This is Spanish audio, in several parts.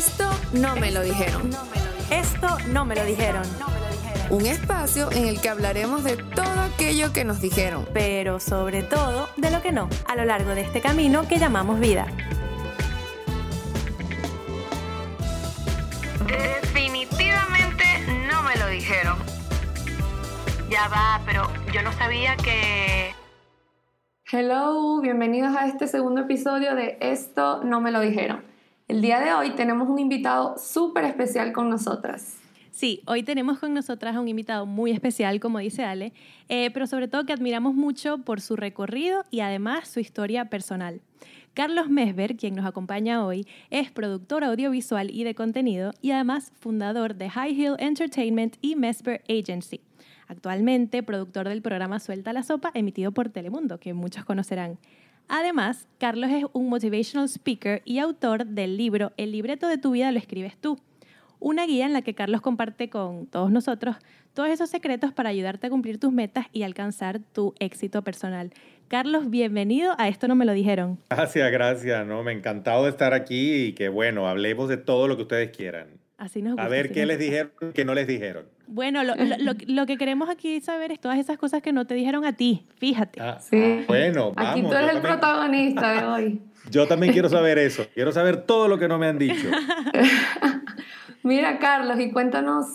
Esto no me lo dijeron. Esto no me lo dijeron. Un espacio en el que hablaremos de todo aquello que nos dijeron. Pero sobre todo de lo que no, a lo largo de este camino que llamamos vida. Definitivamente no me lo dijeron. Ya va, pero yo no sabía que... Hello, bienvenidos a este segundo episodio de Esto no me lo dijeron. El día de hoy tenemos un invitado súper especial con nosotras. Sí, hoy tenemos con nosotras a un invitado muy especial, como dice Ale, eh, pero sobre todo que admiramos mucho por su recorrido y además su historia personal. Carlos Mesber, quien nos acompaña hoy, es productor audiovisual y de contenido y además fundador de High Hill Entertainment y Mesber Agency. Actualmente productor del programa Suelta la Sopa, emitido por Telemundo, que muchos conocerán. Además, Carlos es un motivational speaker y autor del libro El libreto de tu vida lo escribes tú, una guía en la que Carlos comparte con todos nosotros todos esos secretos para ayudarte a cumplir tus metas y alcanzar tu éxito personal. Carlos, bienvenido a Esto no me lo dijeron. Gracias, gracias, no, me encantado estar aquí y que bueno, hablemos de todo lo que ustedes quieran. Así nos gusta, a ver así qué les dijeron, qué no les dijeron. Bueno, lo, lo- lo- lo que queremos aquí saber es todas esas cosas que no te dijeron a ti, fíjate. Ah, Sí. Bueno, vamos. Aquí tú eres el también- protagonista de hoy. Yo también quiero saber eso. Quiero saber todo lo que no me han dicho. Mira, Carlos, y cuéntanos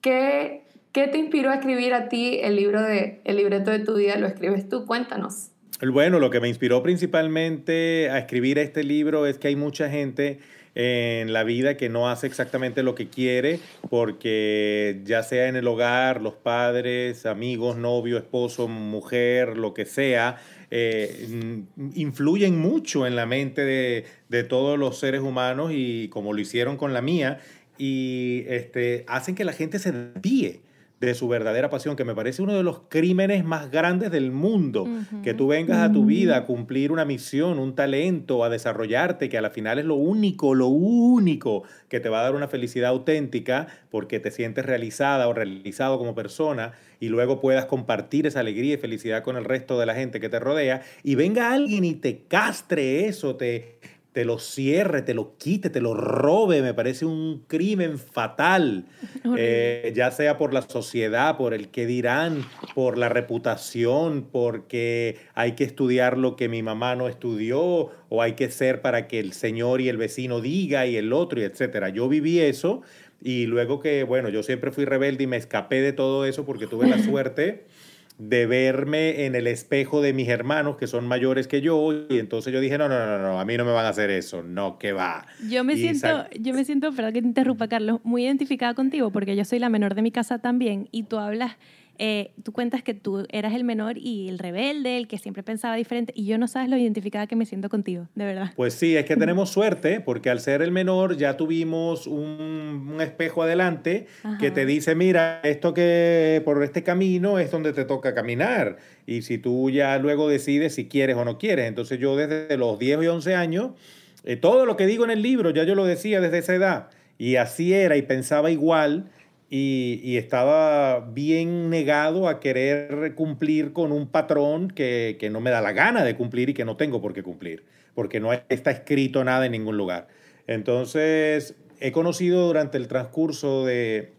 qué, qué te inspiró a escribir a ti el libro de El libreto de tu vida, lo escribes tú, cuéntanos. Bueno, lo que me inspiró principalmente a escribir este libro es que hay mucha gente en la vida que no hace exactamente lo que quiere porque ya sea en el hogar, los padres, amigos, novio, esposo, mujer, lo que sea, eh, influyen mucho en la mente de, de todos los seres humanos y como lo hicieron con la mía y este, hacen que la gente se desvíe de su verdadera pasión, que me parece uno de los crímenes más grandes del mundo, que tú vengas a tu vida a cumplir una misión, un talento, a desarrollarte, que a la final es lo único, lo único que te va a dar una felicidad auténtica, porque te sientes realizada o realizado como persona, y luego puedas compartir esa alegría y felicidad con el resto de la gente que te rodea, y venga alguien y te castre eso, te, te lo cierre, te lo quite, te lo robe, me parece un crimen fatal. Eh, ya sea por la sociedad, por el que dirán, por la reputación, porque hay que estudiar lo que mi mamá no estudió, o hay que ser para que el señor y el vecino diga y el otro, y etcétera. Yo viví eso y luego que, bueno, yo siempre fui rebelde y me escapé de todo eso porque tuve la suerte de verme en el espejo de mis hermanos que son mayores que yo y entonces yo dije, no, no, no, no, a mí no me van a hacer eso, no, que va. Yo me Y siento, yo me siento, perdón que te interrumpa, Carlos, muy identificada contigo porque yo soy la menor de mi casa también y tú hablas, eh, tú cuentas que tú eras el menor y el rebelde, el que siempre pensaba diferente y yo no sabes lo identificada que me siento contigo, de verdad. Pues sí, es que tenemos suerte porque al ser el menor ya tuvimos un, un espejo adelante que te dice, mira, esto que por este camino es donde te toca caminar. Y si tú ya luego decides si quieres o no quieres. Entonces yo desde los 10 y 11 años, eh, todo lo que digo en el libro ya yo lo decía desde esa edad. Y así era y pensaba igual. Y, estaba bien negado a querer cumplir con un patrón que, que no me da la gana de cumplir y que no tengo por qué cumplir, porque no está escrito nada en ningún lugar. Entonces, he conocido durante el transcurso de,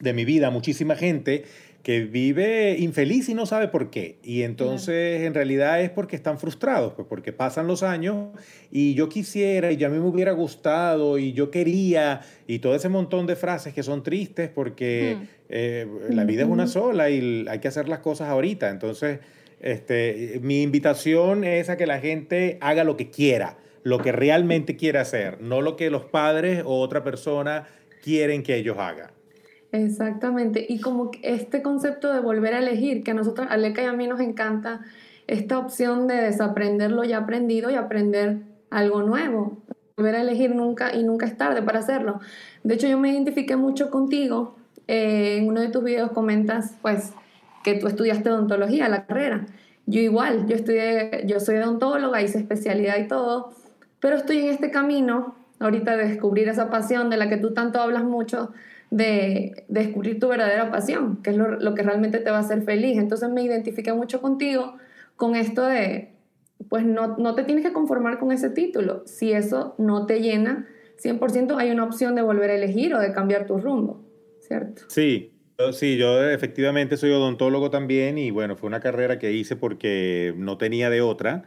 de mi vida muchísima gente que vive infeliz y no sabe por qué. Y entonces en realidad es porque están frustrados, pues porque pasan los años y yo quisiera y ya a mí me hubiera gustado y yo quería y todo ese montón de frases que son tristes porque eh, la vida es una sola y hay que hacer las cosas ahorita. Entonces, este, mi invitación es a que la gente haga lo que quiera, lo que realmente quiere hacer, no lo que los padres o otra persona quieren que ellos hagan. Exactamente, y como este concepto de volver a elegir, que a nosotros, a Leca y a mí nos encanta esta opción de desaprender lo ya aprendido y aprender algo nuevo. Volver a elegir nunca y nunca es tarde para hacerlo. De hecho, yo me identifiqué mucho contigo. eh, en uno de tus videos comentas, pues, que tú estudiaste odontología, la carrera. Yo igual, yo estudié, yo soy odontóloga, hice especialidad y todo, pero estoy en este camino ahorita de descubrir esa pasión de la que tú tanto hablas mucho, de, de descubrir tu verdadera pasión, que es lo, lo que realmente te va a hacer feliz. Entonces me identifiqué mucho contigo con esto de, pues no, no te tienes que conformar con ese título. Si eso no te llena, 100% hay una opción de volver a elegir o de cambiar tu rumbo, ¿cierto? Sí, Sí, yo efectivamente soy odontólogo también y bueno, fue una carrera que hice porque no tenía de otra,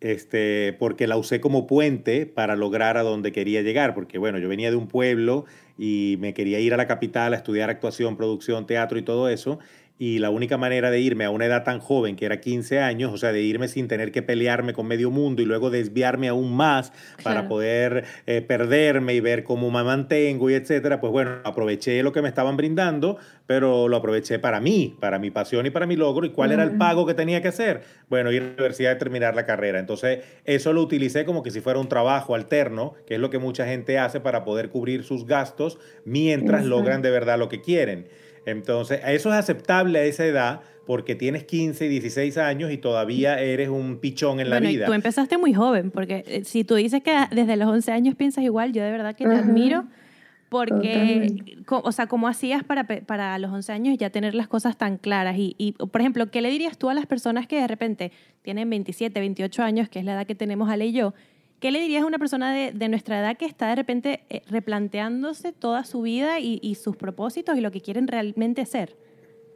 este, porque la usé como puente para lograr a donde quería llegar, porque bueno, yo venía de un pueblo y me quería ir a la capital a estudiar actuación, producción, teatro y todo eso, y la única manera de irme a una edad tan joven, que era 15 años, o sea, de irme sin tener que pelearme con medio mundo y luego desviarme aún más para poder eh, perderme y ver cómo me mantengo y etcétera, pues bueno, aproveché lo que me estaban brindando, pero lo aproveché para mí, para mi pasión y para mi logro. ¿Y cuál era el pago que tenía que hacer? Bueno, ir a la universidad y terminar la carrera. Entonces, eso lo utilicé como que si fuera un trabajo alterno, que es lo que mucha gente hace para poder cubrir sus gastos mientras logran de verdad lo que quieren. Entonces, eso es aceptable a esa edad porque tienes 15, 16 años y todavía eres un pichón en la vida. Tú empezaste muy joven, porque eh, si tú dices que desde los 11 años piensas igual, yo de verdad que te admiro, porque, o sea, ¿cómo hacías para, para los 11 años ya tener las cosas tan claras? Y, y, por ejemplo, ¿qué le dirías tú a las personas que de repente tienen 27, 28 años, que es la edad que tenemos Ale y yo, ¿Qué le dirías a una persona de, nuestra edad que está de repente eh, replanteándose toda su vida y, sus propósitos y lo que quieren realmente ser?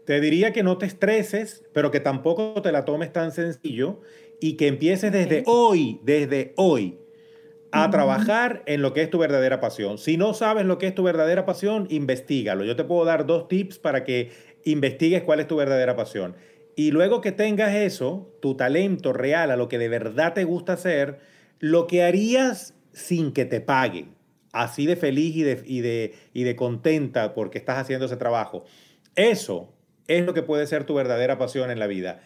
Te diría que no te estreses, pero que tampoco te la tomes tan sencillo y que empieces desde hoy, desde hoy, a trabajar en lo que es tu verdadera pasión. Si no sabes lo que es tu verdadera pasión, investigalo. Yo te puedo dar dos tips para que investigues cuál es tu verdadera pasión. Y luego que tengas eso, tu talento real, a lo que de verdad te gusta hacer, lo que harías sin que te paguen, así de feliz y de, y de, y de contenta porque estás haciendo ese trabajo. Eso es lo que puede ser tu verdadera pasión en la vida.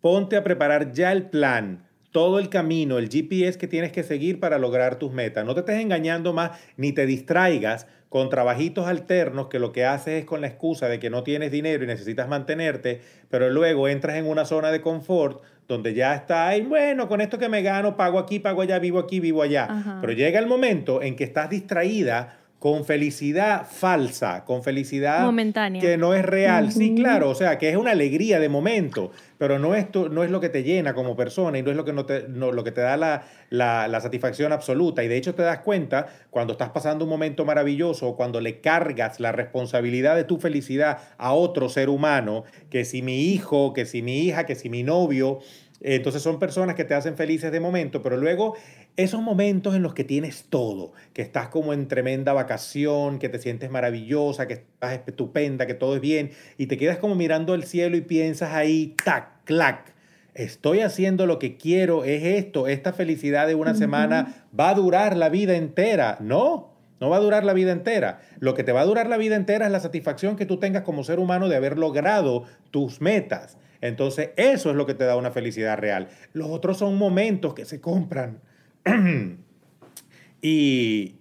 Ponte a preparar ya el plan, todo el camino, el GPS que tienes que seguir para lograr tus metas. No te estés engañando más ni te distraigas con trabajitos alternos que lo que haces es con la excusa de que no tienes dinero y necesitas mantenerte, pero luego entras en una zona de confort donde ya está, ay, bueno, con esto que me gano, pago aquí, pago allá, vivo aquí, vivo allá. Pero llega el momento en que estás distraída con felicidad falsa, con felicidad momentánea. que no es real. Sí, claro, o sea, que es una alegría de momento, pero no es, no es lo que te llena como persona y no es lo que, no te, lo que te da la, la, satisfacción absoluta. Y de hecho te das cuenta cuando estás pasando un momento maravilloso o cuando le cargas la responsabilidad de tu felicidad a otro ser humano, que si mi hijo, que si mi hija, que si mi novio, entonces son personas que te hacen felices de momento, pero luego esos momentos en los que tienes todo, que estás como en tremenda vacación, que te sientes maravillosa, que estás estupenda, que todo es bien, y te quedas como mirando el cielo y piensas ahí, tac, clac, estoy haciendo lo que quiero, es esto, esta felicidad de una semana va a durar la vida entera. No, no va a durar la vida entera. Lo que te va a durar la vida entera es la satisfacción que tú tengas como ser humano de haber logrado tus metas. Entonces, eso es lo que te da una felicidad real. Los otros son momentos que se compran. y,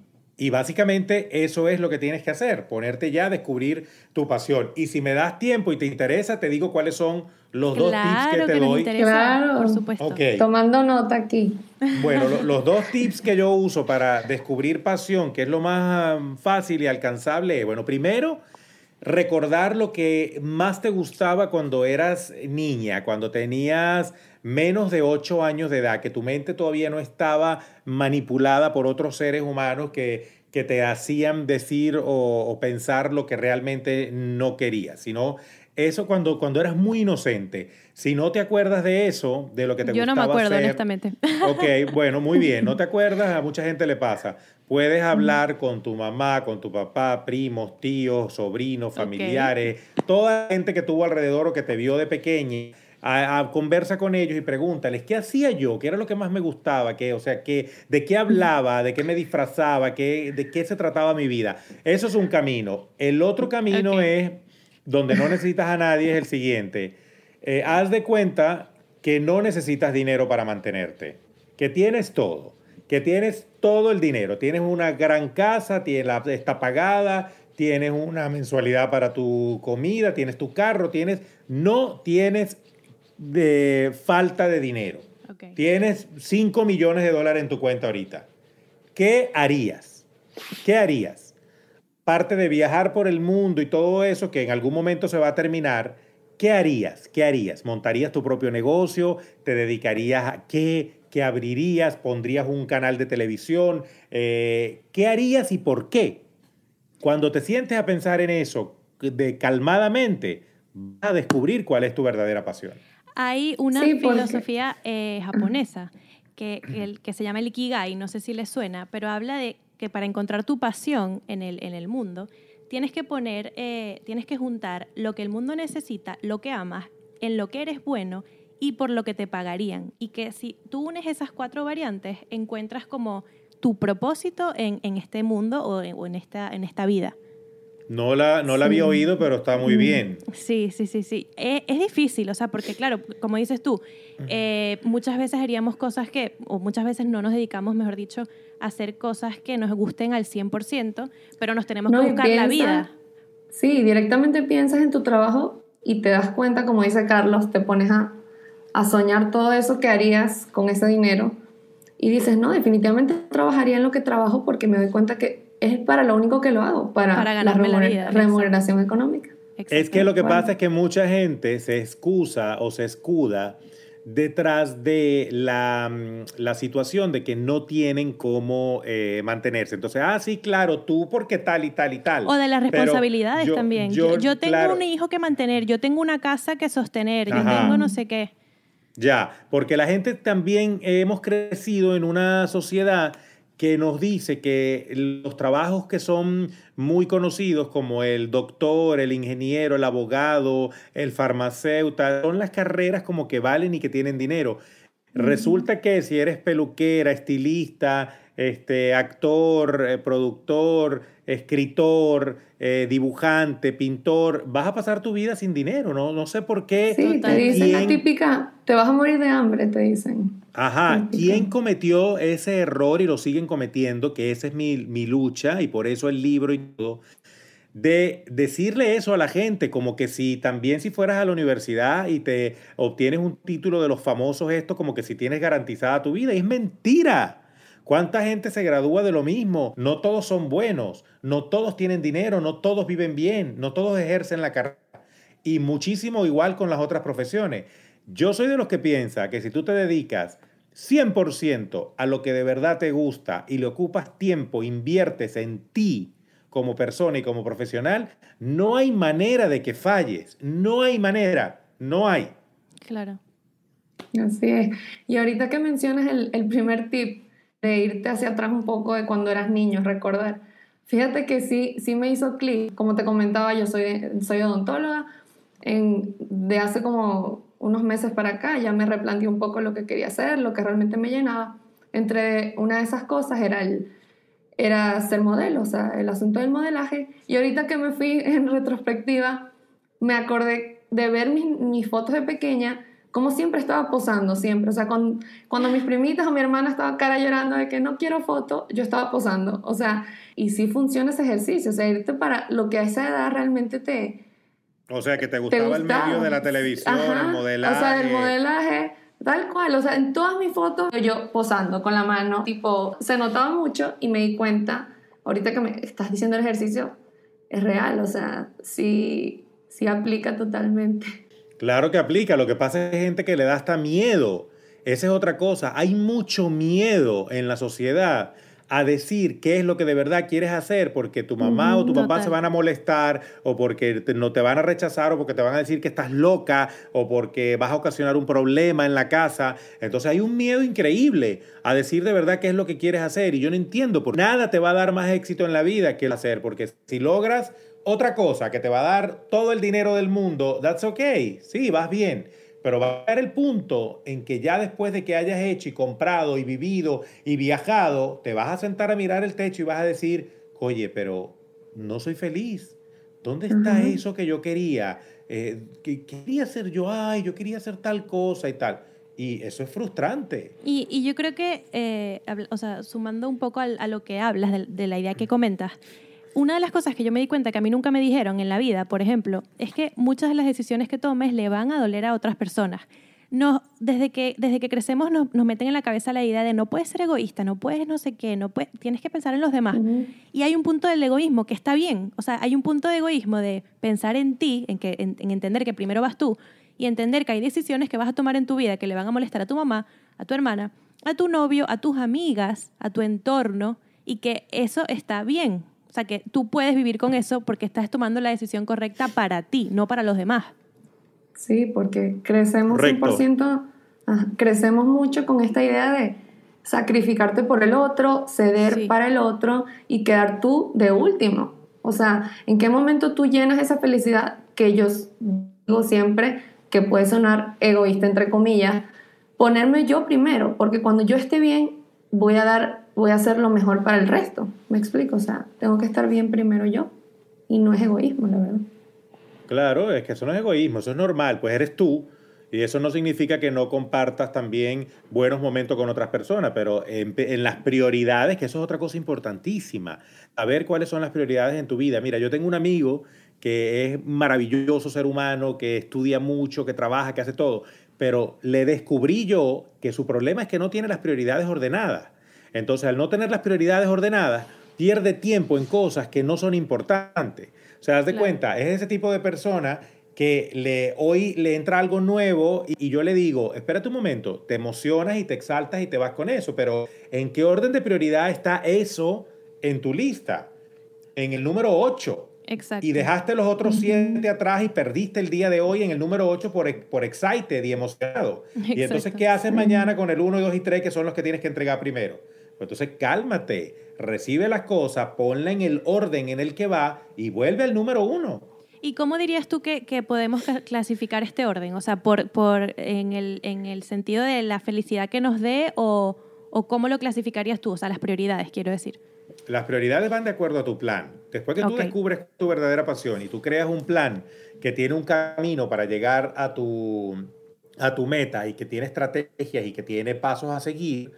básicamente eso es lo que tienes que hacer, ponerte ya a descubrir tu pasión. Y si me das tiempo y te interesa, te digo cuáles son los dos tips que te doy. claro, por supuesto. Tomando nota aquí. Bueno, los dos tips que yo uso para descubrir pasión, que es lo más fácil y alcanzable, bueno, primero, recordar lo que más te gustaba cuando eras niña, cuando tenías menos de 8 años de edad, que tu mente todavía no estaba manipulada por otros seres humanos que, que te hacían decir o, pensar lo que realmente no querías, sino eso cuando, cuando eras muy inocente. Si no te acuerdas de eso, de lo que te Yo gustaba no me acuerdo, hacer, honestamente. Ok, bueno, muy bien. No te acuerdas, a mucha gente le pasa. Puedes hablar con tu mamá, con tu papá, primos, tíos, sobrinos, familiares, toda la gente que tuvo alrededor o que te vio de pequeña. A, conversa con ellos y pregúntales qué hacía yo, qué era lo que más me gustaba, qué, o sea, qué, de qué hablaba, de qué me disfrazaba, qué, de qué se trataba mi vida. Eso es un camino. El otro camino es, donde no necesitas a nadie, es el siguiente. Eh, haz de cuenta que no necesitas dinero para mantenerte, que tienes todo que tienes todo el dinero, tienes una gran casa, tienes está pagada, tienes una mensualidad para tu comida, tienes tu carro, tienes, no tienes de falta de dinero. Tienes 5 millones de dólares en tu cuenta ahorita. ¿Qué harías? ¿Qué harías? Parte de viajar por el mundo y todo eso que en algún momento se va a terminar, ¿qué harías? ¿Qué harías? ¿Montarías tu propio negocio? ¿Te dedicarías a qué? que abrirías? ¿Pondrías un canal de televisión? Eh, ¿Qué harías y por qué? Cuando te sientes a pensar en eso de calmadamente, vas a descubrir cuál es tu verdadera pasión. Hay una filosofía eh, japonesa que, el, que se llama el Ikigai, no sé si le suena, pero habla de que para encontrar tu pasión en el, en el mundo, tienes que poner, eh, tienes que juntar lo que el mundo necesita, lo que amas, en lo que eres bueno y por lo que te pagarían. Y que si tú unes esas cuatro variantes, encuentras como tu propósito en, en este mundo o en, o en, esta, en esta vida. No la, no la había oído, pero está muy bien. Sí, sí, sí, sí. Es, es difícil, o sea, porque claro, como dices tú, eh, muchas veces haríamos cosas que, o muchas veces no nos dedicamos, mejor dicho, a hacer cosas que nos gusten al 100%, pero nos tenemos que buscar la vida. Sí, directamente piensas en tu trabajo y te das cuenta, como dice Carlos, te pones a, a soñar todo eso que harías con ese dinero y dices, no, definitivamente trabajaría en lo que trabajo porque me doy cuenta que es para lo único que lo hago, para, la, remuneración económica. Es que lo que pasa es que mucha gente se excusa o se escuda detrás de la, mm, la, situación de que no tienen cómo eh, mantenerse. Entonces, ah, sí, claro, tú porque tal y tal y tal. O de las responsabilidades también. Yo, yo tengo un hijo que mantener, yo tengo una casa que sostener, yo tengo no sé qué. Ya, porque la gente también hemos crecido en una sociedad que nos dice que los trabajos que son muy conocidos como el doctor, el ingeniero, el abogado, el farmacéutico, son las carreras como que valen y que tienen dinero. Resulta que si eres peluquera, estilista, este, actor, eh, productor, escritor, eh, dibujante, pintor, vas a pasar tu vida sin dinero, ¿no? No sé por qué. Sí, te dicen la típica, te vas a morir de hambre, te dicen. Ajá, ¿quién cometió ese error y lo siguen cometiendo? Que esa es mi, mi lucha y por eso el libro y todo de decirle eso a la gente, como que si también si fueras a la universidad y te obtienes un título de los famosos esto, como que si tienes garantizada tu vida, es mentira. ¿Cuánta gente se gradúa de lo mismo? No todos son buenos, no todos tienen dinero, no todos viven bien, no todos ejercen la carrera. Y muchísimo igual con las otras profesiones. Yo soy de los que piensa que si tú te dedicas 100% a lo que de verdad te gusta y le ocupas tiempo, inviertes en ti, como persona y como profesional, no hay manera de que falles. No hay manera. No hay. Claro. Así es. Y ahorita que mencionas el, el primer tip de irte hacia atrás un poco de cuando eras niño, recordar. Fíjate que sí, sí me hizo clic. Como te comentaba, yo soy, soy odontóloga. En, de hace como unos meses para acá ya me replanteé un poco lo que quería hacer, lo que realmente me llenaba. Entre una de esas cosas era el, era ser modelo, o sea, el asunto del modelaje. Y ahorita que me fui en retrospectiva, me acordé de ver mis, mis fotos de pequeña, como siempre estaba posando, siempre. O sea, con, cuando mis primitas o mi hermana estaba cara llorando de que no quiero foto, yo estaba posando. O sea, y sí funciona ese ejercicio, o sea, irte para lo que a esa edad realmente te... O sea, que te gustaba, el medio de la televisión, el modelaje. O sea, el modelaje Tal cual, o sea, en todas mis fotos yo posando con la mano, tipo, se notaba mucho y me di cuenta, ahorita que me estás diciendo el ejercicio, es real, o sea, sí, sí aplica totalmente. Claro que aplica, lo que pasa es que hay gente que le da hasta miedo. Esa es otra cosa, hay mucho miedo en la sociedad a decir qué es lo que de verdad quieres hacer porque tu mamá o tu papá se van a molestar o porque no te van a rechazar o porque te van a decir que estás loca o porque vas a ocasionar un problema en la casa. Entonces hay un miedo increíble a decir de verdad qué es lo que quieres hacer y yo no entiendo, porque nada te va a dar más éxito en la vida que el hacer, porque si logras otra cosa que te va a dar todo el dinero del mundo, that's okay, sí, vas bien pero va a haber el punto en que ya después de que hayas hecho y comprado y vivido y viajado, te vas a sentar a mirar el techo y vas a decir, oye, pero no soy feliz. ¿Dónde está eso que yo quería? Eh, que quería ser yo, ay, yo quería hacer tal cosa y tal. Y eso es frustrante. Y, y yo creo que, eh, o sea, sumando un poco a, a lo que hablas, de, de, la idea que comentas, una de las cosas que yo me di cuenta que a mí nunca me dijeron en la vida, por ejemplo, es que muchas de las decisiones que tomes le van a doler a otras personas. No, desde, que, desde que crecemos nos, nos, meten en la cabeza la idea de no puedes ser egoísta, no puedes no sé qué, no puedes, tienes que pensar en los demás. Uh -huh. Y hay un punto del egoísmo que está bien, o sea, hay un punto de egoísmo de pensar en ti, en, que, en, en entender que primero vas tú y entender que hay decisiones que vas a tomar en tu vida que le van a molestar a tu mamá, a tu hermana, a tu novio, a tus amigas, a tu entorno y que eso está bien. O sea, que tú puedes vivir con eso porque estás tomando la decisión correcta para ti, no para los demás. Sí, porque crecemos Correcto. 100%, ajá, crecemos mucho con esta idea de sacrificarte por el otro, ceder Sí. para el otro y quedar tú de último. O sea, ¿en qué momento tú llenas esa felicidad que yo digo siempre que puede sonar egoísta entre comillas? Ponerme yo primero, porque cuando yo esté bien voy a dar, voy a hacer lo mejor para el resto. ¿Me explico? O sea, tengo que estar bien primero yo y no es egoísmo, la verdad. Claro, es que eso no es egoísmo, eso es normal, pues eres tú. Y eso no significa que no compartas también buenos momentos con otras personas, pero en, las prioridades, que eso es otra cosa importantísima, saber cuáles son las prioridades en tu vida. Mira, yo tengo un amigo que es maravilloso ser humano, que estudia mucho, que trabaja, que hace todo, pero le descubrí yo que su problema es que no tiene las prioridades ordenadas. Entonces, al no tener las prioridades ordenadas, pierde tiempo en cosas que no son importantes. O sea, haz de Claro. cuenta, es ese tipo de persona que le, hoy le entra algo nuevo y, y yo le digo, espérate un momento, te emocionas y te exaltas y te vas con eso, pero ¿en qué orden de prioridad está eso en tu lista? En el número 8. Exacto. Y dejaste los otros siete atrás y perdiste el día de hoy en el número 8 por, por excited y emocionado. Y entonces, Exacto. ¿qué haces mañana con el 1, 2 y 3 que son los que tienes que entregar primero? Pues entonces, cálmate, recibe las cosas, ponla en el orden en el que va y vuelve al número 1. ¿Y cómo dirías tú que, que podemos cla- clasificar este orden? O sea, por, por en, el, en el sentido de la felicidad que nos dé o, o cómo lo clasificarías tú, o sea, las prioridades, quiero decir. Las prioridades van de acuerdo a tu plan. Después que tú Ok. descubres tu verdadera pasión y tú creas un plan que tiene un camino para llegar a tu, a tu meta y que tiene estrategias y que tiene pasos a seguir,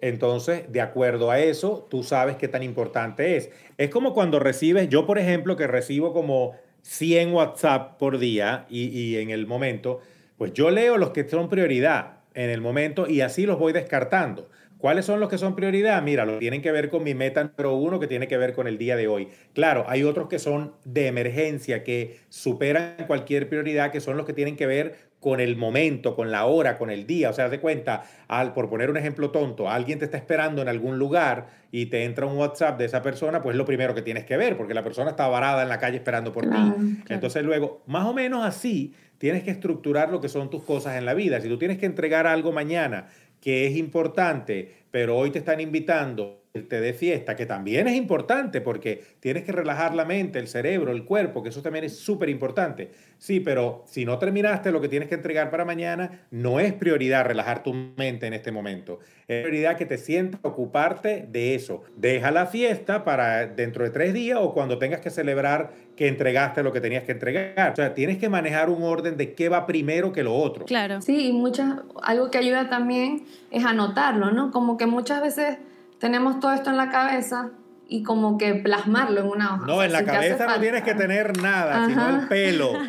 entonces, de acuerdo a eso, tú sabes qué tan importante es. Es como cuando recibes, yo por ejemplo, que recibo como 100 WhatsApp por día y, y en el momento, pues yo leo los que son prioridad en el momento y así los voy descartando. ¿Cuáles son los que son prioridad? Mira, lo tienen que ver con mi meta número uno, que tiene que ver con el día de hoy. Claro, hay otros que son de emergencia, que superan cualquier prioridad, que son los que tienen que ver con el momento, con la hora, con el día. O sea, haz de cuenta, al, por poner un ejemplo tonto, alguien te está esperando en algún lugar y te entra un WhatsApp de esa persona, pues es lo primero que tienes que ver, porque la persona está varada en la calle esperando por Claro, ti. claro. Entonces luego, más o menos así, tienes que estructurar lo que son tus cosas en la vida. Si tú tienes que entregar algo mañana que es importante, pero hoy te están invitando te de fiesta, que también es importante porque tienes que relajar la mente, el cerebro, el cuerpo, que eso también es súper importante. Sí, pero si no terminaste lo que tienes que entregar para mañana, no es prioridad relajar tu mente en este momento. Es prioridad que te sientas ocuparte de eso. Deja la fiesta para dentro de tres días o cuando tengas que celebrar que entregaste lo que tenías que entregar. O sea, tienes que manejar un orden de qué va primero que lo otro. Claro. Sí, y muchas, algo que ayuda también es anotarlo, ¿no? Como que muchas veces tenemos todo esto en la cabeza y como que plasmarlo en una hoja. No, en la cabeza no tienes que tener nada, sino el pelo.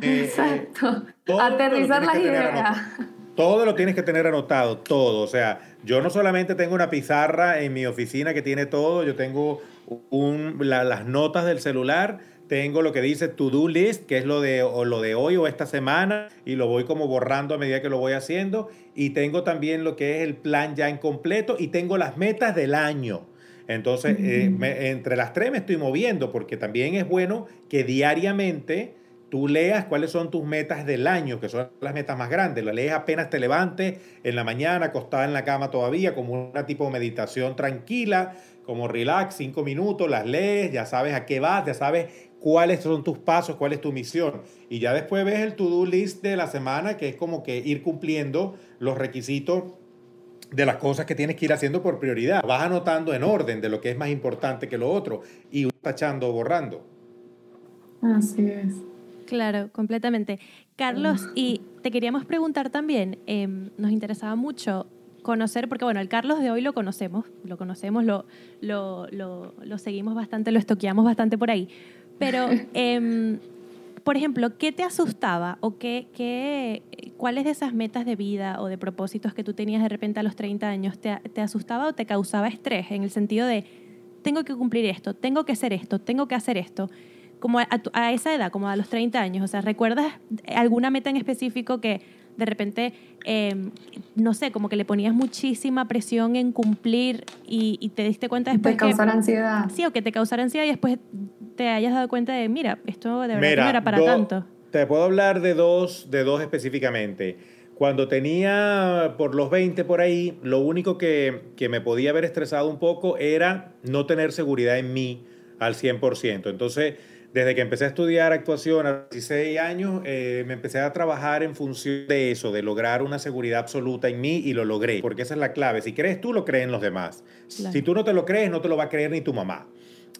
Eh, eh, Exacto. Aterrizar las ideas. Todo lo tienes que tener anotado, todo. O sea, yo no solamente tengo una pizarra en mi oficina que tiene todo, yo tengo un, la- las notas del celular, tengo lo que dice to-do list, que es lo de, o lo de hoy o esta semana, y lo voy como borrando a medida que lo voy haciendo. Y tengo también lo que es el plan ya en completo y tengo las metas del año. Entonces, eh, me- entre las tres me estoy moviendo porque también es bueno que diariamente tú leas cuáles son tus metas del año, que son las metas más grandes. Las lees apenas te levantes, en la mañana, acostada en la cama todavía, como una tipo de meditación tranquila, como relax, cinco minutos, las lees, ya sabes a qué vas, ya sabes cuáles son tus pasos, cuál es tu misión. Y ya después ves el to-do list de la semana, que es como que ir cumpliendo los requisitos de las cosas que tienes que ir haciendo por prioridad. Vas anotando en orden de lo que es más importante que lo otro y tachando o borrando. Así es. Claro, completamente. Carlos, y te queríamos preguntar también, em, nos interesaba mucho conocer, porque bueno, el Carlos de hoy lo conocemos, lo conocemos, lo, lo, lo, lo seguimos bastante, lo estoqueamos bastante por ahí, pero, em, por ejemplo, ¿qué te asustaba o qué, qué, cuáles de esas metas de vida o de propósitos que tú tenías de repente a los 30 años te, te asustaba o te causaba estrés en el sentido de, tengo que cumplir esto, tengo que hacer esto, tengo que hacer esto? como a, a esa edad, como a los 30 años? O sea, ¿recuerdas alguna meta en específico que de repente, em, no sé, como que le ponías muchísima presión en cumplir y, te diste cuenta después te causara ansiedad. Sí, o que te causara ansiedad y después te hayas dado cuenta de, mira, esto de verdad no era para tanto. Te puedo hablar de dos, de dos específicamente. Cuando tenía por los 20 por ahí, lo único que, que me podía haber estresado un poco era no tener seguridad en mí al 100%. Entonces, desde que empecé a estudiar actuación a los 16 años, eh, me empecé a trabajar en función de eso, de lograr una seguridad absoluta en mí y lo logré, porque esa es la clave. Si crees tú, lo creen los demás. Si tú no te lo crees, no te lo va a creer ni tu mamá.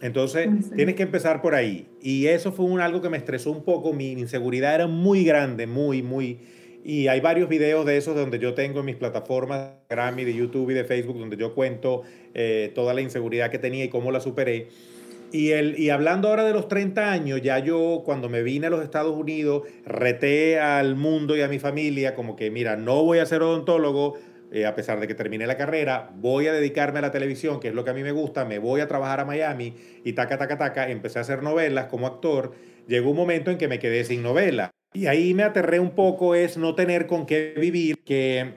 Entonces, tienes que empezar por ahí. Y eso fue un, algo que me estresó un poco. Mi inseguridad era muy grande, muy, muy... Y hay varios videos de esos donde yo tengo en mis plataformas, Grammy, de YouTube y de Facebook, donde yo cuento eh, toda la inseguridad que tenía y cómo la superé. Y, el, y hablando ahora de los 30 años, ya yo cuando me vine a los Estados Unidos, reté al mundo y a mi familia como que, mira, no voy a ser odontólogo, eh, a pesar de que terminé la carrera, voy a dedicarme a la televisión, que es lo que a mí me gusta, me voy a trabajar a Miami y taca, taca, taca, empecé a hacer novelas como actor, llegó un momento en que me quedé sin novela. Y ahí me aterré un poco, es no tener con qué vivir, que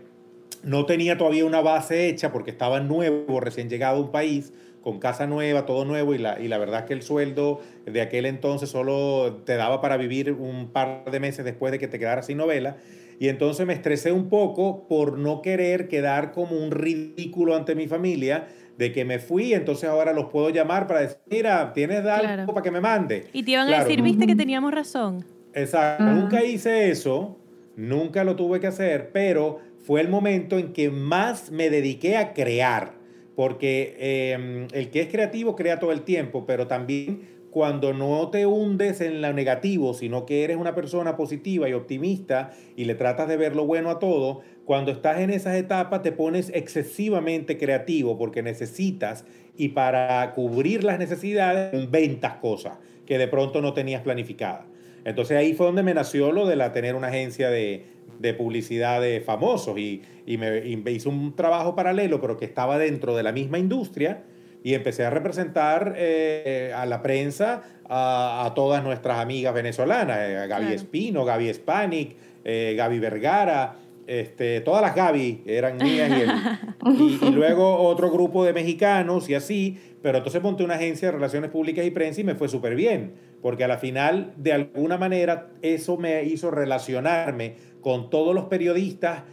no tenía todavía una base hecha porque estaba nuevo, recién llegado a un país, con casa nueva, todo nuevo, y la, y la verdad es que el sueldo de aquel entonces solo te daba para vivir un par de meses después de que te quedaras sin novela. Y entonces me estresé un poco por no querer quedar como un ridículo ante mi familia de que me fui, entonces ahora los puedo llamar para decir, mira, tienes algo para que me mande. Y te iban a decir, viste que teníamos razón. Exacto, nunca hice eso, nunca lo tuve que hacer, pero fue el momento en que más me dediqué a crear porque em, el que es creativo crea todo el tiempo, pero también cuando no te hundes en lo negativo, sino que eres una persona positiva y optimista y le tratas de ver lo bueno a todo, cuando estás en esas etapas te pones excesivamente creativo porque necesitas y para cubrir las necesidades inventas cosas que de pronto no tenías planificadas. Entonces ahí fue donde me nació lo de la tener una agencia de, de publicidad de famosos y, y, me, hice un trabajo paralelo, pero que estaba dentro de la misma industria y empecé a representar eh, a la prensa a, todas nuestras amigas venezolanas, eh, Gaby Espino, Gaby Spanik, eh, Gaby Vergara, este, todas las Gaby eran mías y, y, luego otro grupo de mexicanos y así, pero entonces monté una agencia de relaciones públicas y prensa y me fue súper bien, porque a la final, de alguna manera, eso me hizo relacionarme con todos los periodistas.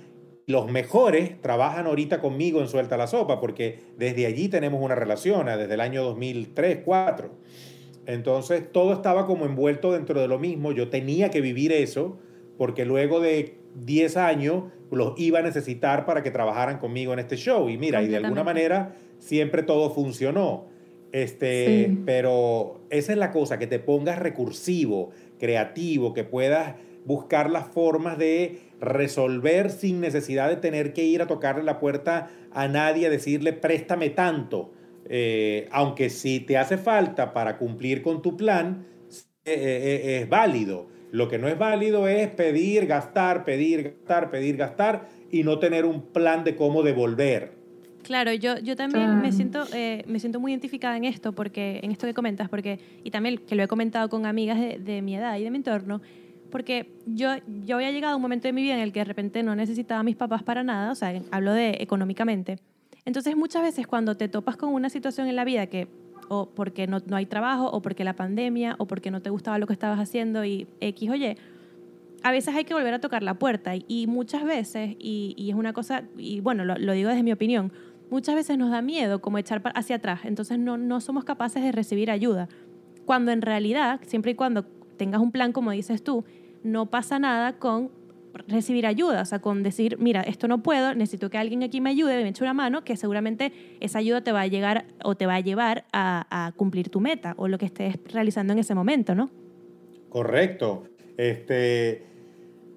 Los mejores trabajan ahorita conmigo en Suelta la Sopa, porque desde allí tenemos una relación, desde el año 2003, 2004. Entonces todo estaba como envuelto dentro de lo mismo. Yo tenía que vivir eso, porque luego de 10 años los iba a necesitar para que trabajaran conmigo en este show. Y mira, y de alguna manera siempre todo funcionó. Este, Pero esa es la cosa, que te pongas recursivo, creativo, que puedas buscar las formas de resolver sin necesidad de tener que ir a tocarle la puerta a nadie, a decirle préstame tanto. Eh, aunque si te hace falta para cumplir con tu plan, eh, eh, es válido. Lo que no es válido es pedir, gastar, pedir, gastar, pedir, gastar y no tener un plan de cómo devolver. Claro, yo, yo también me siento, me siento muy identificada en esto, porque, en esto que comentas, porque, y también que lo he comentado con amigas de, de mi edad y de mi entorno, porque yo, yo había llegado a un momento de mi vida en el que de repente no necesitaba a mis papás para nada, o sea, hablo de económicamente. Entonces muchas veces cuando te topas con una situación en la vida que o porque no, no hay trabajo, o porque la pandemia, o porque no te gustaba lo que estabas haciendo y X o a veces hay que volver a tocar la puerta. Y, muchas veces, y, y, es una cosa, y bueno, lo, lo, digo desde mi opinión, muchas veces nos da miedo como echar hacia atrás, entonces no, no somos capaces de recibir ayuda, cuando en realidad, siempre y cuando tengas un plan como dices tú, no pasa nada con recibir ayuda, o sea, con decir, mira, esto no puedo, necesito que alguien aquí me ayude, me eche una mano, que seguramente esa ayuda te va a llegar o te va a llevar a, cumplir tu meta o lo que estés realizando en ese momento, ¿no? Correcto. Este,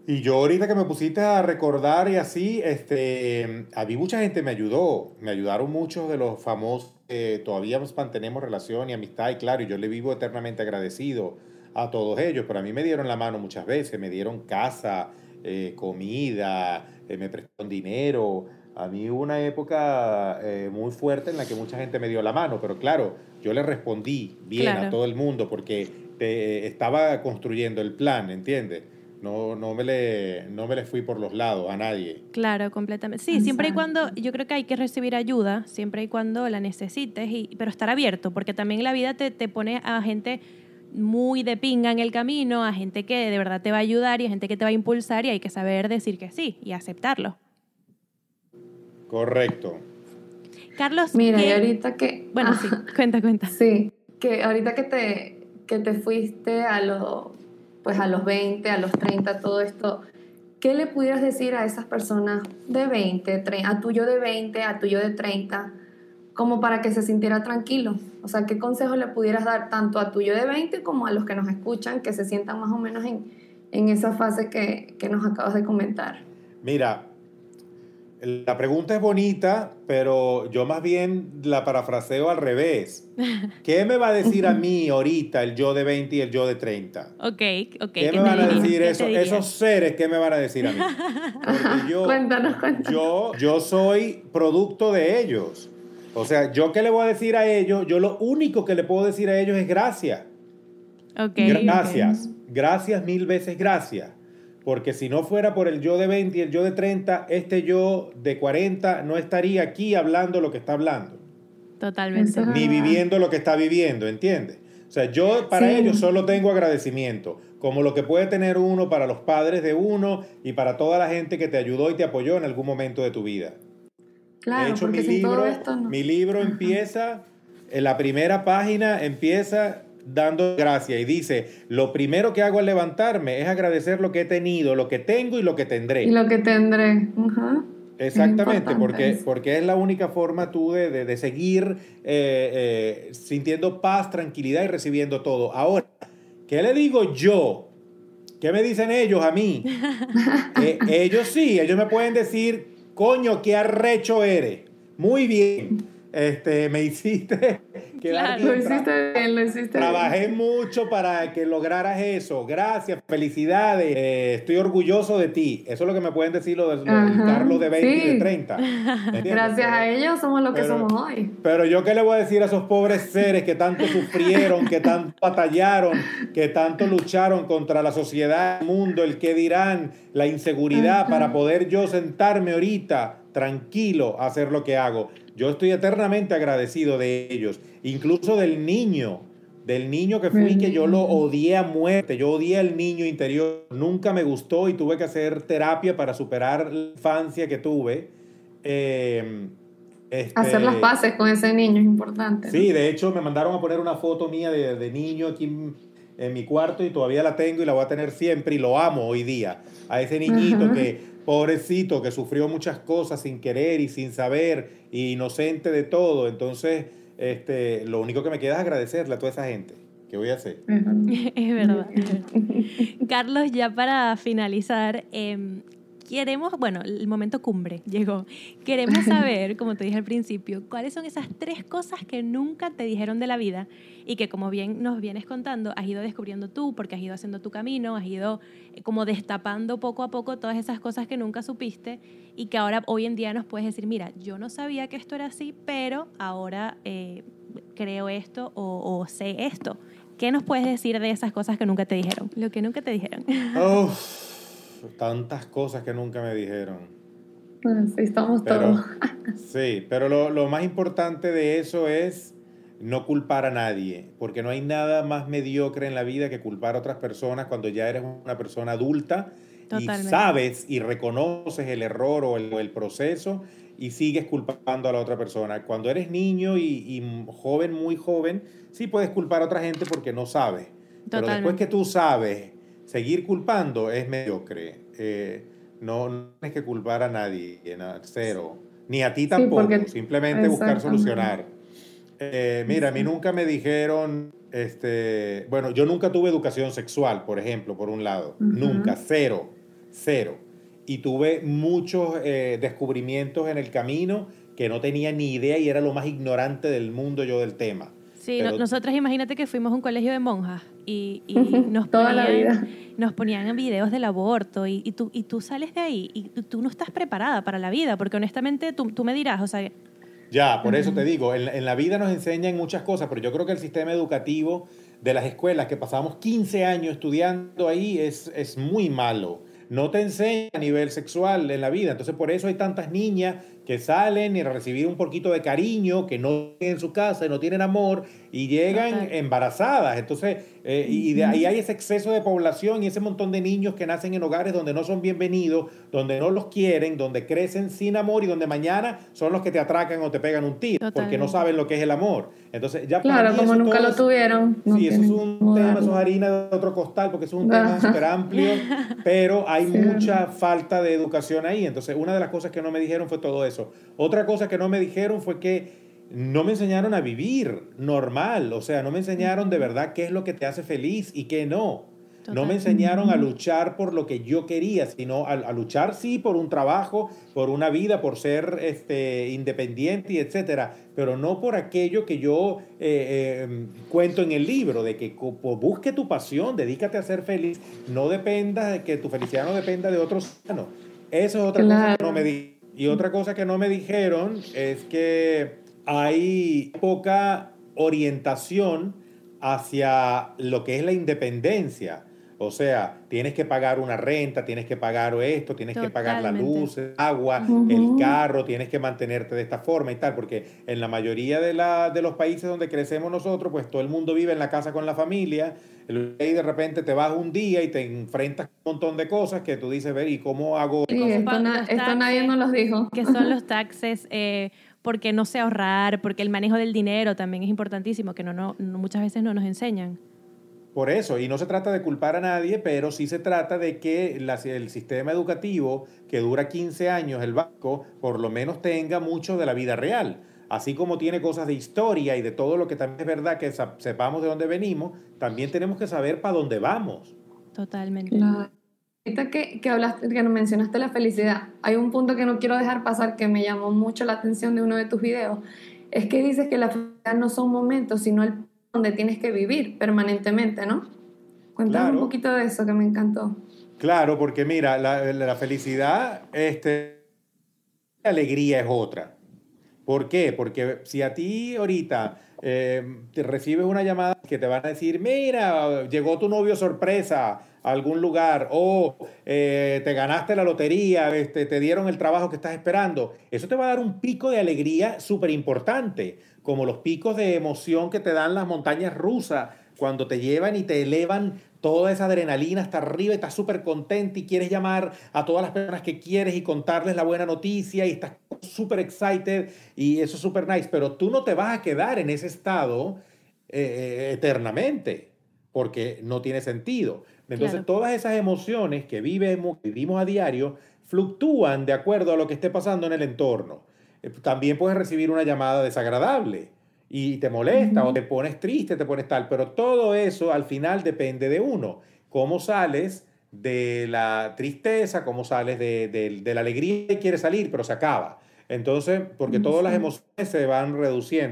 y yo ahorita que me pusiste a recordar y así, este, a mí mucha gente me ayudó, me ayudaron muchos de los famosos todavía mantenemos relación y amistad y claro, yo le vivo eternamente agradecido a todos ellos, pero a mí me dieron la mano muchas veces, me dieron casa, eh, comida, eh, me prestaron dinero. A mí hubo una época eh, muy fuerte en la que mucha gente me dio la mano, pero claro, yo le respondí bien a todo el mundo porque estaba construyendo el plan, ¿entiendes? No, no, me le, no me le fui por los lados a nadie. Claro, completamente. Sí, siempre y cuando, yo creo que hay que recibir ayuda, siempre y cuando la necesites, y, pero estar abierto, porque también la vida te, te pone a gente muy de pinga en el camino, a gente que de verdad te va a ayudar y a gente que te va a impulsar y hay que saber decir que sí y aceptarlo. Correcto. Carlos, Mira, y ¿qué- ahorita que... Bueno, ah, sí, cuenta, cuenta. Sí, que ahorita que te, que te fuiste a, los pues a los 20, a los 30, todo esto, ¿qué le pudieras decir a esas personas de 20, tre- a tuyo de 20, a tuyo de 30, como para que se sintiera tranquilo? O sea, ¿qué consejo le pudieras dar tanto a tuyo de 20 como a los que nos escuchan, que se sientan más o menos en, en esa fase que, que nos acabas de comentar? Mira, la pregunta es bonita, pero yo más bien la parafraseo al revés. ¿Qué me va a decir a mí ahorita el yo de 20 y el yo de 30? Ok, ok. ¿Qué ¿qué me van a decir ¿Qué te eso, esos seres? ¿Qué me van a decir a mí? Porque yo, Cuéntanos, cuéntanos. yo, yo soy producto de ellos. O sea, ¿yo qué le voy a decir a ellos? Yo lo único que le puedo decir a ellos es gracias. Ok. Gracias. Gracias mil veces gracias. Porque si no fuera por el yo de 20 y el yo de 30, este yo de 40 no estaría aquí hablando lo que está hablando. Totalmente. Ni viviendo lo que está viviendo, ¿entiendes? O sea, yo para Sí. ellos solo tengo agradecimiento, como lo que puede tener uno para los padres de uno y para toda la gente que te ayudó y te apoyó en algún momento de tu vida. Claro, de hecho, mi libro, esto no. mi libro empieza, en la primera página empieza dando gracias y dice, lo primero que hago al levantarme es agradecer lo que he tenido, lo que tengo y lo que tendré. Y lo que tendré. Ajá. Exactamente, porque, porque es la única forma tú de, de- de seguir eh, eh, sintiendo paz, tranquilidad y recibiendo todo. Ahora, ¿qué le digo yo? ¿Qué me dicen ellos a mí? Eh, ellos sí, ellos me pueden decir, coño, qué arrecho eres. Muy bien. Este, me hiciste quedar Claro. Lo hiciste bien, lo hiciste Trabajé bien. mucho para que lograras eso. Gracias, felicidades. eh, estoy orgulloso de ti. Eso es lo que me pueden decir los de, los de Ajá, Carlos de 20 y de sí. 30. ¿entiendes? Gracias a ellos somos lo que pero- somos hoy. Pero yo qué le voy a decir a esos pobres seres que tanto sufrieron, que tanto batallaron, que tanto lucharon contra la sociedad, el mundo, el que dirán, la inseguridad, Ajá. para poder yo sentarme ahorita tranquilo a hacer lo que hago. Yo estoy eternamente agradecido de ellos, incluso del niño, del niño que fui, que yo lo odié a muerte, yo odié al niño interior, nunca me gustó y tuve que hacer terapia para superar la infancia que tuve. Eh, este, Hacer las paces con ese niño es importante. ¿no? Sí, de hecho me mandaron a poner una foto mía de, de niño aquí en, en mi cuarto y todavía la tengo y la voy a tener siempre y lo amo hoy día. A ese niñito Ajá. que, pobrecito, que sufrió muchas cosas sin querer y sin saber, y inocente de todo. Entonces, este, lo único que me queda es agradecerle a toda esa gente. ¿Qué voy a hacer? Ajá. Es verdad. es verdad. Carlos, ya para finalizar, em, queremos, bueno, el momento cumbre llegó. Queremos saber, como te dije al principio, cuáles son esas tres cosas que nunca te dijeron de la vida y que como bien nos vienes contando, has ido descubriendo tú porque has ido haciendo tu camino, has ido eh, como destapando poco a poco todas esas cosas que nunca supiste y que ahora hoy en día nos puedes decir, mira, yo no sabía que esto era así, pero ahora eh, creo esto o, o sé esto. ¿Qué nos puedes decir de esas cosas que nunca te dijeron? Lo que nunca te dijeron. Uf, tantas cosas que nunca me dijeron. Así estamos Pero, todos. sí, pero lo, lo más importante de eso es no culpar a nadie, porque no hay nada más mediocre en la vida que culpar a otras personas cuando ya eres una persona adulta y sabes y reconoces el error o el, o el proceso y sigues culpando a la otra persona. Cuando eres niño y, y joven, muy joven, sí puedes culpar a otra gente porque no sabes. Pero después que tú sabes, seguir culpando es mediocre. Eh, no, no tienes que culpar a nadie, na- cero. Ni a ti tampoco, porque- simplemente buscar solucionar. Eh, mira, a mí nunca me dijeron, este, bueno, yo nunca tuve educación sexual, por ejemplo, por un lado. Nunca, cero, cero. Y tuve muchos eh, descubrimientos en el camino que no tenía ni idea y era lo más ignorante del mundo yo del tema. Sí, Pero- no- nosotras imagínate que fuimos a un colegio de monjas y, y nos, Toda la ponían, vida. nos ponían videos del aborto y, y tú, y tú sales de ahí y tú, tú no estás preparada para la vida, porque honestamente tú, tú me dirás, o sea, Ya, por eso te digo, en, la- en la vida nos enseñan muchas cosas, pero yo creo que el sistema educativo de las escuelas, que pasamos 15 años estudiando ahí, es, es muy malo. No te enseña a nivel sexual en la vida. Entonces, por eso hay tantas niñas que salen y recibir un poquito de cariño, que no tienen en su casa y no tienen amor y llegan embarazadas. Entonces, eh, y de ahí hay ese exceso de población y ese montón de niños que nacen en hogares donde no son bienvenidos, donde no los quieren, donde crecen sin amor y donde mañana son los que te atracan o te pegan un tiro, porque no saben lo que es el amor. Entonces, ya Claro, como nunca lo tuvieron. sí, eso es un tema, eso es harina de otro costal, porque eso es un tema súper amplio, pero hay mucha falta de educación ahí. Entonces, una de las cosas que no me dijeron fue todo eso. Otra cosa que no me dijeron fue que no me enseñaron a vivir normal, o sea, no me enseñaron de verdad qué es lo que te hace feliz y qué no. No me enseñaron a luchar por lo que yo quería, sino a, luchar sí por un trabajo, por una vida, por ser este, independiente y etcétera, pero no por aquello que yo eh, eh, cuento en el libro, de que busque tu pasión, dedícate a ser feliz, no dependa de que tu felicidad no dependa de otros. No, eso es otra cosa que no me di. Y otra cosa que no me dijeron es que hay poca orientación hacia lo que es la independencia. O sea, tienes que pagar una renta, tienes que pagar esto, tienes que pagar la luz, el agua, el carro, tienes que mantenerte de esta forma y tal, porque en la mayoría de, la, de los países donde crecemos nosotros, pues todo el mundo vive en la casa con la familia, y de repente te vas un día y te enfrentas con un montón de cosas que tú dices, ver, ¿y cómo hago? esto, nadie nos los dijo. Que son los taxes. Eh, porque no sé ahorrar, porque el manejo del dinero también es importantísimo, que no, no, muchas veces no nos enseñan. Por eso, y no se trata de culpar a nadie, pero sí se trata de que el sistema educativo que dura 15 años, el banco, por lo menos tenga mucho de la vida real. Así como tiene cosas de historia y de todo lo que también es verdad que sepamos de dónde venimos, también tenemos que saber para dónde vamos. Totalmente. Ahorita que, que hablaste, que nos mencionaste la felicidad, hay un punto que no quiero dejar pasar que me llamó mucho la atención de uno de tus videos. Es que dices que la felicidad no son momentos, sino el donde tienes que vivir permanentemente, ¿no? Cuéntame un poquito de eso que me encantó. Claro, porque mira, la, la felicidad, este, la alegría es otra. ¿Por qué? Porque si a ti ahorita eh, recibes una llamada que te van a decir, mira, llegó tu novio sorpresa a algún lugar o eh, te ganaste la lotería, este, te dieron el trabajo que estás esperando, eso te va a dar un pico de alegría súper importante, como los picos de emoción que te dan las montañas rusas cuando te llevan y te elevan toda esa adrenalina hasta arriba y estás súper contento y quieres llamar a todas las personas que quieres y contarles la buena noticia y estás súper excited y eso es súper nice, pero tú no te vas a quedar en ese estado eh, eh, eternamente porque no tiene sentido. Entonces todas esas emociones que vivimos, vivimos a diario fluctúan de acuerdo a lo que esté pasando en el entorno. Eh, también puedes recibir una llamada desagradable y te molesta o te pones triste, te pones tal, pero todo eso al final depende de uno. ¿Cómo sales de la tristeza? ¿Cómo sales de, la alegría que quieres salir, pero se acaba? Entonces, porque todas las emociones se van reduciendo.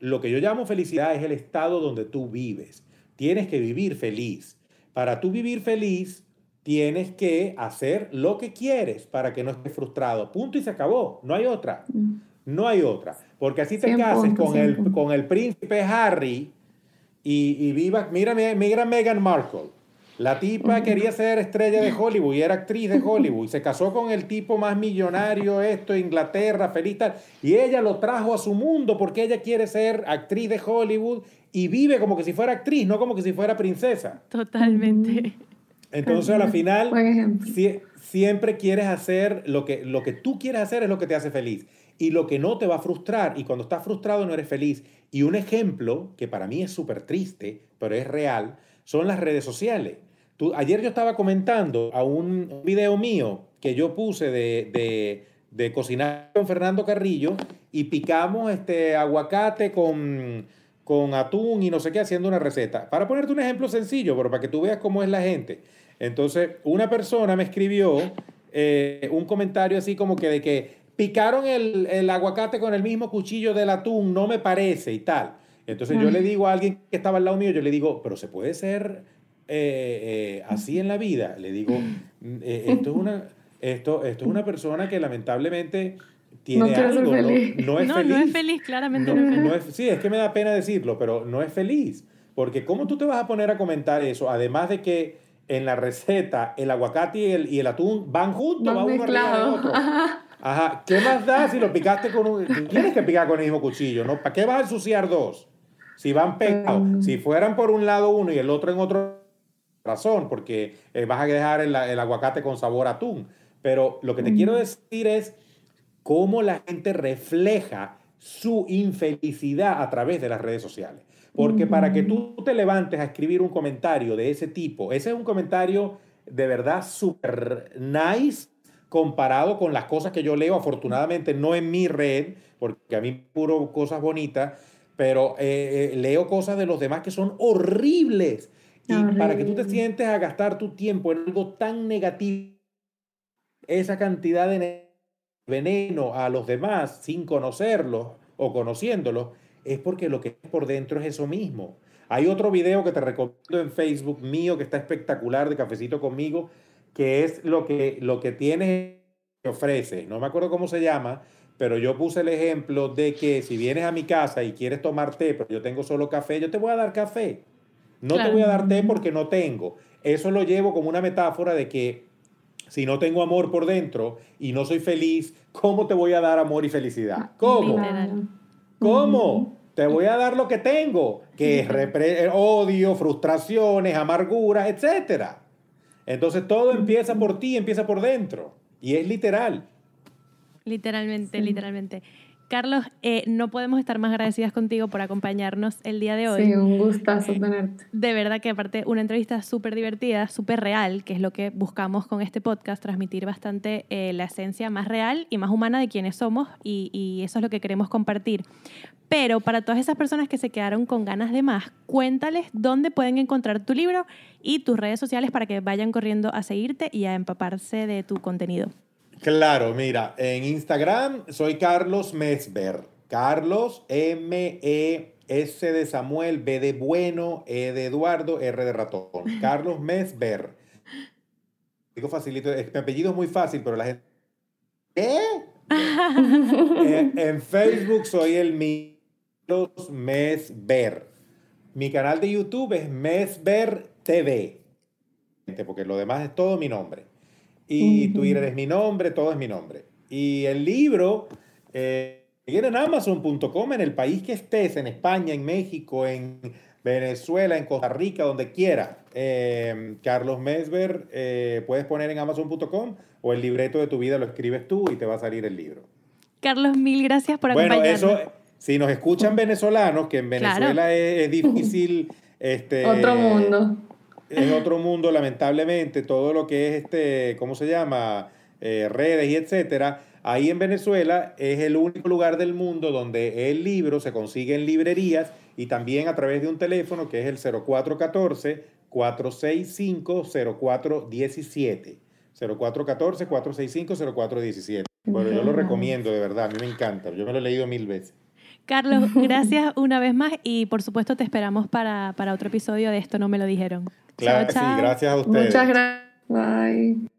Lo que yo llamo felicidad es el estado donde tú vives. Tienes que vivir feliz. Para tú vivir feliz, tienes que hacer lo que quieres para que no estés frustrado. Punto y se acabó. No hay otra. No hay otra. Porque así te cases con, el, con el príncipe Harry y, y viva. Mira, mira Meghan Markle. La tipa quería ser estrella de Hollywood y era actriz de Hollywood. Y se casó con el tipo más millonario, esto, Inglaterra, feliz tal. Y ella lo trajo a su mundo porque ella quiere ser actriz de Hollywood y vive como que si fuera actriz, no como que si fuera princesa. Totalmente. Entonces, a la final, siempre quieres hacer lo que, lo que tú quieres hacer es lo que te hace feliz y lo que no te va a frustrar. Y cuando estás frustrado no eres feliz. Y un ejemplo que para mí es súper triste, pero es real, son las redes sociales. Tú, ayer yo estaba comentando a un video mío que yo puse de, de, cocinar con Fernando Carrillo y picamos este aguacate con, con atún y no sé qué haciendo una receta. Para ponerte un ejemplo sencillo, pero para que tú veas cómo es la gente. Entonces, una persona me escribió eh, un comentario así como que de que picaron el, aguacate con el mismo cuchillo del atún, no me parece y tal. Entonces yo le digo a alguien que estaba al lado mío, yo le digo, pero se puede ser eh, eh, así en la vida. Le digo, mm, eh, esto, es una, esto, esto es una persona que lamentablemente tiene no algo, no, no, es feliz. No es feliz, claramente no, es feliz. sí, es que me da pena decirlo, pero no es feliz. Porque ¿cómo tú te vas a poner a comentar eso? Además de que en la receta el aguacate y el, y el atún van juntos, Van va uno arriba del otro. Ajá. Ajá, ¿qué más da si lo picaste con un... Tienes que picar con el mismo cuchillo, ¿no? ¿Para qué vas a ensuciar dos? Si van pegados, Mm. si fueran por un lado uno y el otro en otro razón, porque eh, vas a dejar el, el aguacate con sabor a atún. Pero lo que te Mm. quiero decir es cómo la gente refleja su infelicidad a través de las redes sociales. Porque para que tú te levantes a escribir un comentario de ese tipo, ese es un comentario de verdad súper nice comparado con las cosas que yo leo, afortunadamente no en mi red, porque a mí puro cosas bonitas, pero eh, eh, leo cosas de los demás que son horribles. Y para que tú te sientes a gastar tu tiempo en algo tan negativo, esa cantidad de ne- veneno a los demás sin conocerlos o conociéndolos, es porque lo que es por dentro es eso mismo. Hay otro video que te recomiendo en Facebook mío que está espectacular de Cafecito conmigo, que es lo que, lo que tienes que ofrece. No me acuerdo cómo se llama, pero yo puse el ejemplo de que si vienes a mi casa y quieres tomar té, pero yo tengo solo café, yo te voy a dar café. No te voy a dar té porque no tengo. Eso lo llevo como una metáfora de que si no tengo amor por dentro y no soy feliz, ¿cómo te voy a dar amor y felicidad? ¿Cómo? ¿Cómo? Te voy a dar lo que tengo, que es repre- odio, frustraciones, amarguras, etcétera. Entonces todo empieza por ti, empieza por dentro. Y es literal. Literalmente, Sí. literalmente. Carlos, eh, no podemos estar más agradecidas contigo por acompañarnos el día de hoy. Sí, un gustazo tenerte. De verdad que aparte una entrevista súper divertida, súper real, que es lo que buscamos con este podcast, transmitir bastante eh, la esencia más real y más humana de quienes somos y, y eso es lo que queremos compartir. Pero para todas esas personas que se quedaron con ganas de más, cuéntales dónde pueden encontrar tu libro y tus redes sociales para que vayan corriendo a seguirte y a empaparse de tu contenido. Claro, mira, en Instagram soy Carlos Mesber. Carlos M-E-S de Samuel, B de bueno, E de Eduardo, R de ratón. Carlos Mesber. Digo facilito, mi apellido es muy fácil, pero la gente... ¿Qué? Eh, en Facebook soy el Carlos Mesber. Mi canal de YouTube es Mesber TV. Porque lo demás es todo mi nombre. Y Ujú. Twitter es mi nombre, todo es mi nombre. Y el libro eh, en Amazon.com, en el país que estés, en España, en México, en Venezuela, en Costa Rica, donde quiera. Eh, Carlos Mesber, eh, puedes poner en Amazon.com o el libreto de tu vida lo escribes tú y te va a salir el libro. Carlos, mil gracias por Bueno, acompañarnos. eso, si nos escuchan venezolanos, que en Claro. Venezuela es, es difícil. Este, Otro mundo. Es otro mundo, lamentablemente. Todo lo que es, este, ¿cómo se llama? Eh, redes y etcétera. Ahí en Venezuela es el único lugar del mundo donde el libro se consigue en librerías y también a través de un teléfono que es el 0414-465-0417. 0414-465-0417. Bueno, yo lo recomiendo, de verdad, a mí me encanta. Yo me lo he leído mil veces. Carlos, gracias una vez más y por supuesto te esperamos para, para otro episodio de Esto No Me Lo Dijeron. Claro Chao, que sí, gracias a ustedes. Muchas gracias. Bye.